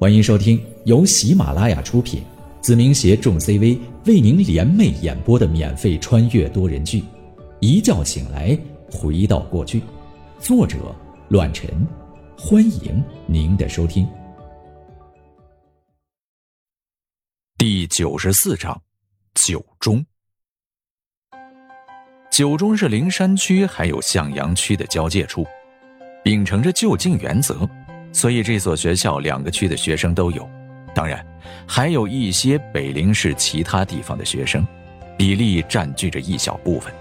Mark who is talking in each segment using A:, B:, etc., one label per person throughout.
A: 欢迎收听由喜马拉雅出品，子明携众 CV 为您联袂演播的免费穿越多人剧《一觉醒来回到过去》，作者：乱臣。欢迎您的收听。
B: 第九十四章，九中。九中是灵山区还有向阳区的交界处，秉承着就近原则。所以这所学校两个区的学生都有，当然还有一些北陵市其他地方的学生，比例占据着一小部分。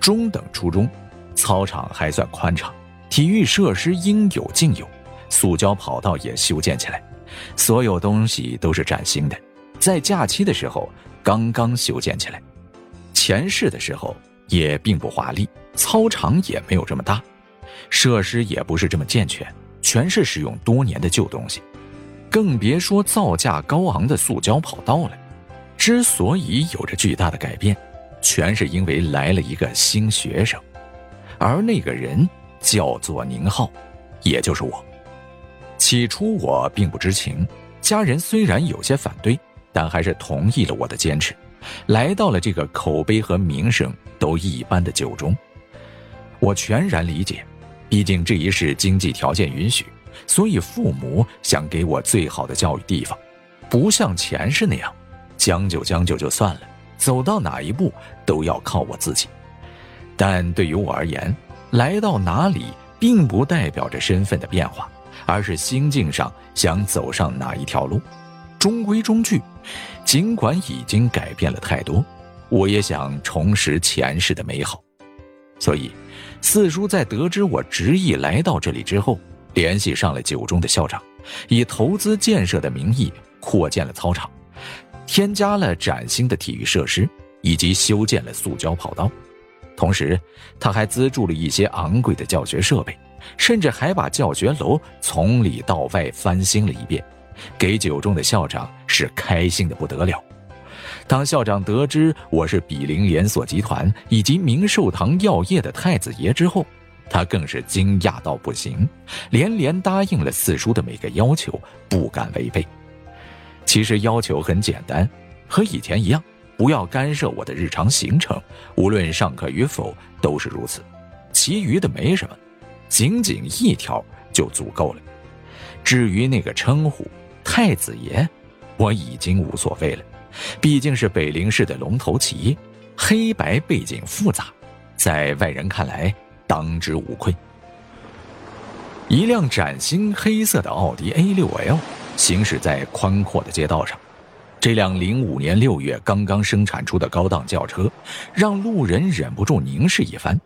B: 中等初中，操场还算宽敞，体育设施应有尽有，塑胶跑道也修建起来，所有东西都是崭新的，在假期的时候刚刚修建起来。前世的时候也并不华丽，操场也没有这么大，设施也不是这么健全。全是使用多年的旧东西，更别说造价高昂的塑胶跑道了。之所以有着巨大的改变，全是因为来了一个新学生，而那个人叫做宁浩，也就是我。起初我并不知情，家人虽然有些反对，但还是同意了我的坚持，来到了这个口碑和名声都一般的九中。我全然理解。毕竟这一世经济条件允许，所以父母想给我最好的教育地方，不像前世那样将就将就就算了，走到哪一步都要靠我自己。但对于我而言，来到哪里并不代表着身份的变化，而是心境上想走上哪一条路。中规中矩，尽管已经改变了太多，我也想重拾前世的美好，所以。四叔在得知我执意来到这里之后，联系上了九中的校长，以投资建设的名义扩建了操场，添加了崭新的体育设施，以及修建了塑胶跑道。同时，他还资助了一些昂贵的教学设备，甚至还把教学楼从里到外翻新了一遍，给九中的校长是开心的不得了。当校长得知我是比邻连锁集团以及明寿堂药业的太子爷之后，他更是惊讶到不行，连连答应了四叔的每个要求，不敢违背。其实要求很简单，和以前一样，不要干涉我的日常行程，无论上课与否都是如此。其余的没什么，仅仅一条就足够了。至于那个称呼“太子爷”，我已经无所谓了。毕竟是北陵市的龙头企业，黑白背景复杂，在外人看来当之无愧。一辆崭新黑色的奥迪 A6L 行驶在宽阔的街道上，这辆零五年六月刚刚生产出的高档轿车，让路人忍不住凝视一番。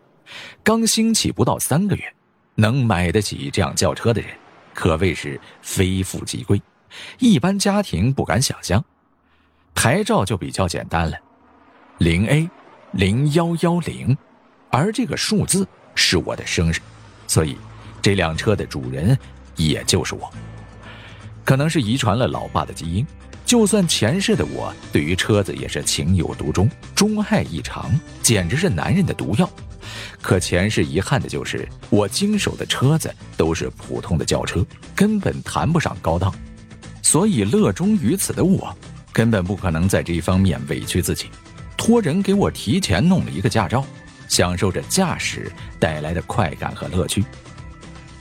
B: 刚兴起不到三个月，能买得起这样轿车的人，可谓是非富即贵，一般家庭不敢想象。牌照就比较简单了，零 A，零幺幺零，而这个数字是我的生日，所以这辆车的主人也就是我。可能是遗传了老爸的基因，就算前世的我对于车子也是情有独钟，钟爱异常，简直是男人的毒药。可前世遗憾的就是我经手的车子都是普通的轿车，根本谈不上高档，所以乐衷于此的我。根本不可能在这一方面委屈自己，托人给我提前弄了一个驾照，享受着驾驶带来的快感和乐趣。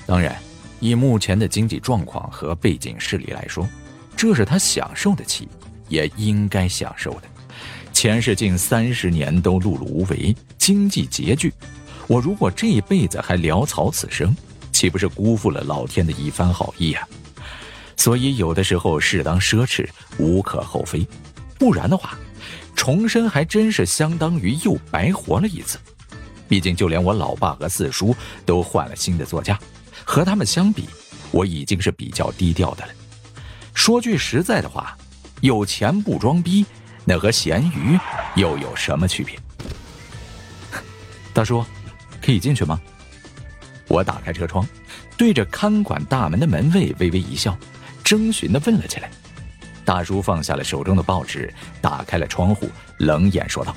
B: 当然，以目前的经济状况和背景势力来说，这是他享受得起，也应该享受的。前世近三十年都碌碌无为，经济拮据，我如果这一辈子还潦草此生，岂不是辜负了老天的一番好意啊？所以，有的时候适当奢侈无可厚非，不然的话，重生还真是相当于又白活了一次。毕竟，就连我老爸和四叔都换了新的座驾，和他们相比，我已经是比较低调的了。说句实在的话，有钱不装逼，那和咸鱼又有什么区别？大叔，可以进去吗？我打开车窗，对着看管大门的门卫微微一笑。征询的问了起来，大叔放下了手中的报纸，打开了窗户，冷眼说道：“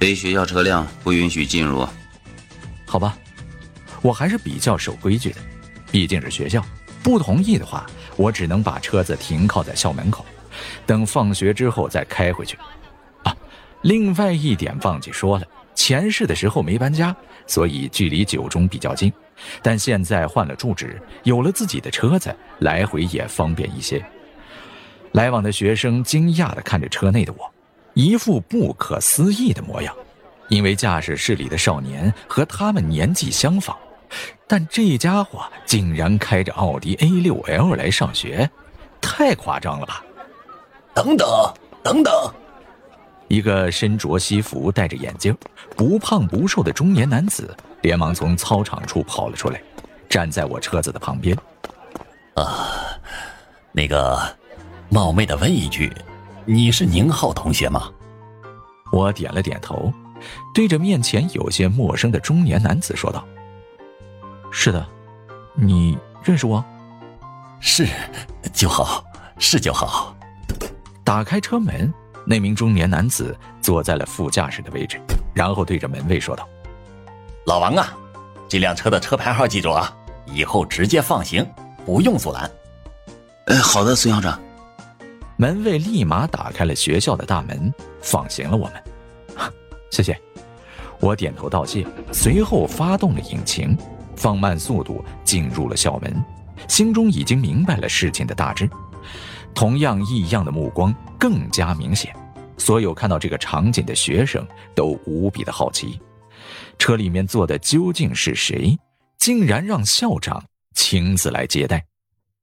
C: 非学校车辆不允许进入。”
B: 好吧，我还是比较守规矩的，毕竟是学校，不同意的话，我只能把车子停靠在校门口，等放学之后再开回去。啊，另外一点忘记说了，前世的时候没搬家，所以距离九中比较近，但现在换了住址，有了自己的车子，来回也方便一些。来往的学生惊讶地看着车内的我，一副不可思议的模样，因为驾驶室里的少年和他们年纪相仿。但这家伙竟然开着奥迪 A6L 来上学，太夸张了吧！
D: 等等等等，
B: 一个身着西服、戴着眼镜、不胖不瘦的中年男子连忙从操场处跑了出来，站在我车子的旁边。
D: 啊，那个，冒昧的问一句，你是宁浩同学吗？
B: 我点了点头，对着面前有些陌生的中年男子说道。是的，你认识我？
D: 是，就好，是就好。
B: 打开车门，那名中年男子坐在了副驾驶的位置，然后对着门卫说道：“
D: 老王啊，这辆车的车牌号记住啊，以后直接放行，不用阻拦。”
C: 哎，好的，孙校长。
B: 门卫立马打开了学校的大门，放行了我们。谢谢，我点头道谢，随后发动了引擎。放慢速度进入了校门，心中已经明白了事情的大致。同样异样的目光更加明显，所有看到这个场景的学生都无比的好奇，车里面坐的究竟是谁？竟然让校长亲自来接待，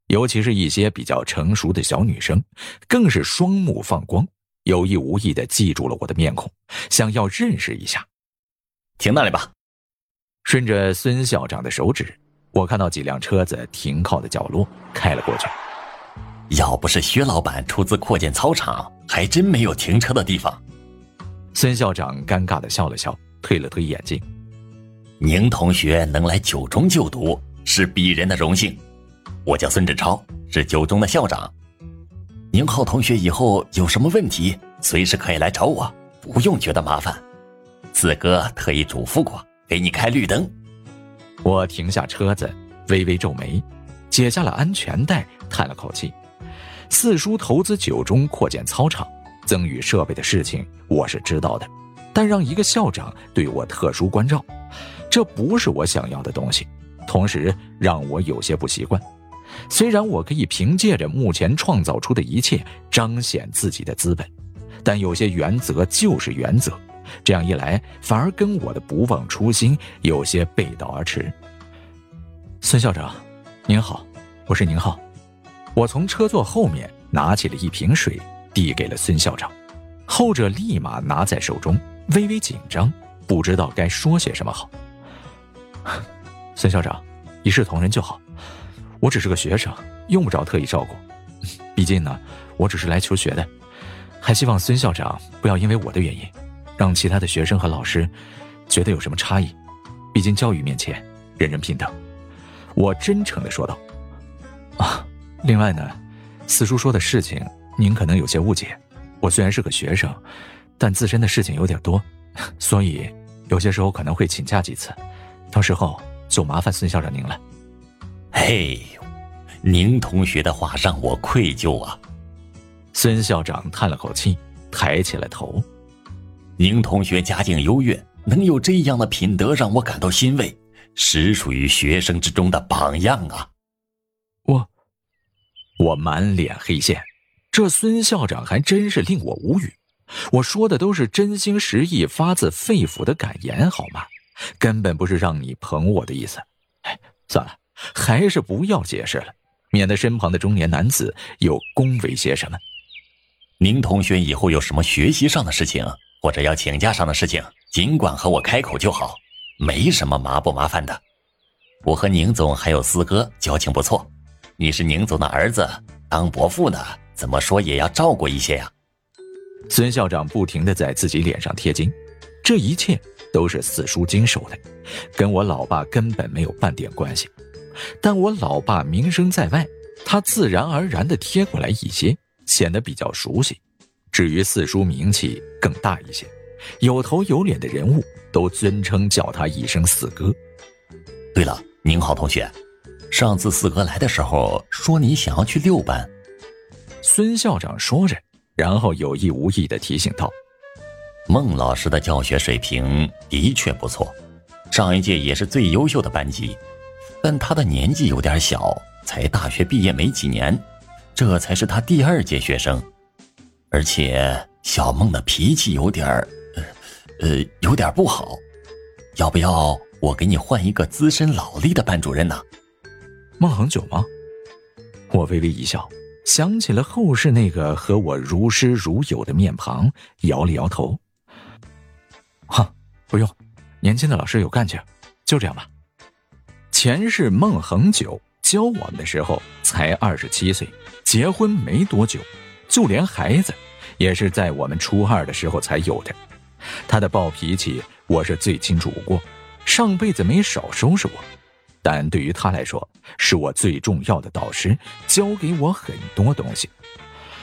B: 尤其是一些比较成熟的小女生，更是双目放光，有意无意的记住了我的面孔，想要认识一下。
D: 停那里吧。
B: 顺着孙校长的手指，我看到几辆车子停靠的角落，开了过去。
D: 要不是薛老板出资扩建操场，还真没有停车的地方。
B: 孙校长尴尬的笑了笑，推了推眼镜。
D: 宁同学能来九中就读，是鄙人的荣幸。我叫孙志超，是九中的校长。宁浩同学以后有什么问题，随时可以来找我，不用觉得麻烦。四哥特意嘱咐过。给你开绿灯，
B: 我停下车子，微微皱眉，解下了安全带，叹了口气。四叔投资九中扩建操场、增与设备的事情，我是知道的，但让一个校长对我特殊关照，这不是我想要的东西，同时让我有些不习惯。虽然我可以凭借着目前创造出的一切彰显自己的资本，但有些原则就是原则。这样一来，反而跟我的不忘初心有些背道而驰。孙校长，您好，我是宁浩。我从车座后面拿起了一瓶水，递给了孙校长。后者立马拿在手中，微微紧张，不知道该说些什么好。孙校长，一视同仁就好。我只是个学生，用不着特意照顾。毕竟呢，我只是来求学的，还希望孙校长不要因为我的原因。让其他的学生和老师觉得有什么差异，毕竟教育面前人人平等。我真诚的说道。啊，另外呢，四叔说的事情您可能有些误解。我虽然是个学生，但自身的事情有点多，所以有些时候可能会请假几次。到时候就麻烦孙校长您了。
D: 嘿，宁同学的话让我愧疚啊。
B: 孙校长叹了口气，抬起了头。
D: 宁同学家境优越，能有这样的品德，让我感到欣慰，实属于学生之中的榜样啊！
B: 我，满脸黑线，这孙校长还真是令我无语。我说的都是真心实意、发自肺腑的感言，好吗？根本不是让你捧我的意思。哎，算了，还是不要解释了，免得身旁的中年男子又恭维些什么。
D: 宁同学以后有什么学习上的事情？或者要请假上的事情，尽管和我开口就好，没什么麻不麻烦的。我和宁总还有四哥交情不错，你是宁总的儿子，当伯父的怎么说也要照顾一些呀。
B: 孙校长不停的在自己脸上贴金，这一切都是四叔经手的，跟我老爸根本没有半点关系。但我老爸名声在外，他自然而然的贴过来一些，显得比较熟悉。至于四叔名气更大一些，有头有脸的人物都尊称叫他一声四哥。
D: 对了，宁浩同学，上次四哥来的时候说你想要去六班。
B: 孙校长说着，然后有意无意的提醒道：“
D: 孟老师的教学水平的确不错，上一届也是最优秀的班级，但他的年纪有点小，才大学毕业没几年，这才是他第二届学生，而且小孟的脾气有点儿，呃，呃，有点不好，要不要我给你换一个资深老力的班主任呢？”
B: 孟恒久吗？我微微一笑。想起了后世那个和我如师如友的面庞，摇了摇头。哈，不用，年轻的老师有干劲，就这样吧。前世孟恒久教我们的时候才二十七岁，结婚没多久，就连孩子也是在我们初二的时候才有的。他的暴脾气我是最清楚不过，上辈子没少收拾我。但对于他来说，是我最重要的导师，教给我很多东西。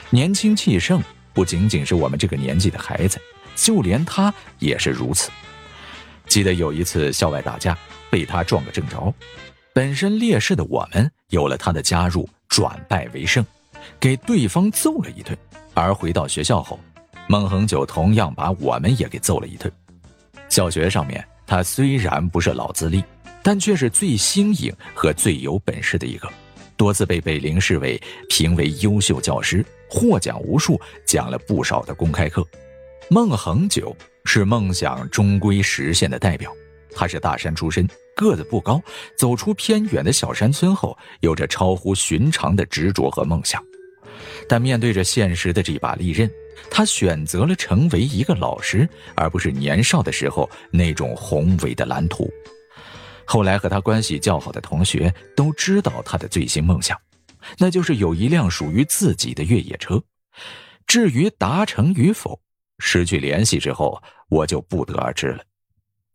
B: 年轻气盛，不仅仅是我们这个年纪的孩子，就连他也是如此。记得有一次校外打架，被他撞个正着，本身劣势的我们，有了他的加入，转败为胜，给对方揍了一顿。而回到学校后，孟恒久同样把我们也给揍了一顿。小学上面，他虽然不是老资历。但却是最新颖和最有本事的一个，多次被北陵市委评为优秀教师，获奖无数，讲了不少的公开课。孟恒久是梦想终归实现的代表，他是大山出身，个子不高，走出偏远的小山村后，有着超乎寻常的执着和梦想。但面对着现实的这把利刃，他选择了成为一个老师，而不是年少的时候那种宏伟的蓝图。后来和他关系较好的同学都知道他的最新梦想，那就是有一辆属于自己的越野车。至于达成与否，失去联系之后我就不得而知了。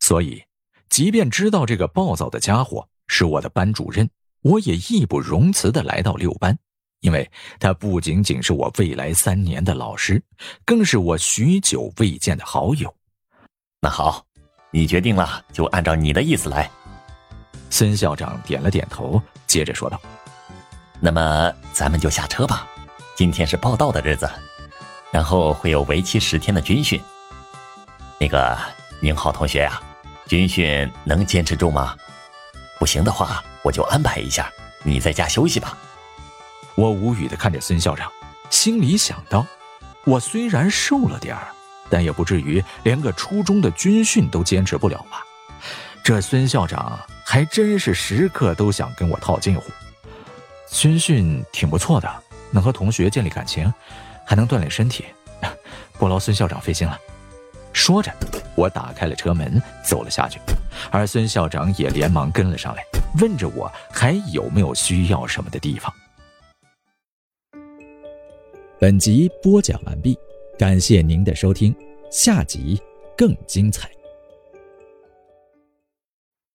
B: 所以，即便知道这个暴躁的家伙是我的班主任，我也义不容辞的来到六班，因为他不仅仅是我未来三年的老师，更是我许久未见的好友。
D: 那好，你决定了，就按照你的意思来。
B: 孙校长点了点头，接着说道：“
D: 那么咱们就下车吧。今天是报道的日子，然后会有为期十天的军训。那个宁浩同学呀，军训能坚持住吗？不行的话，我就安排一下，你在家休息吧。”
B: 我无语的看着孙校长，心里想到：我虽然瘦了点儿，但也不至于连个初中的军训都坚持不了吧？这孙校长。还真是时刻都想跟我套近乎，军训挺不错的，能和同学建立感情，还能锻炼身体，不劳孙校长费心了。说着，我打开了车门，走了下去，而孙校长也连忙跟了上来，问着我还有没有需要什么的地方。
A: 本集播讲完毕，感谢您的收听，下集更精彩。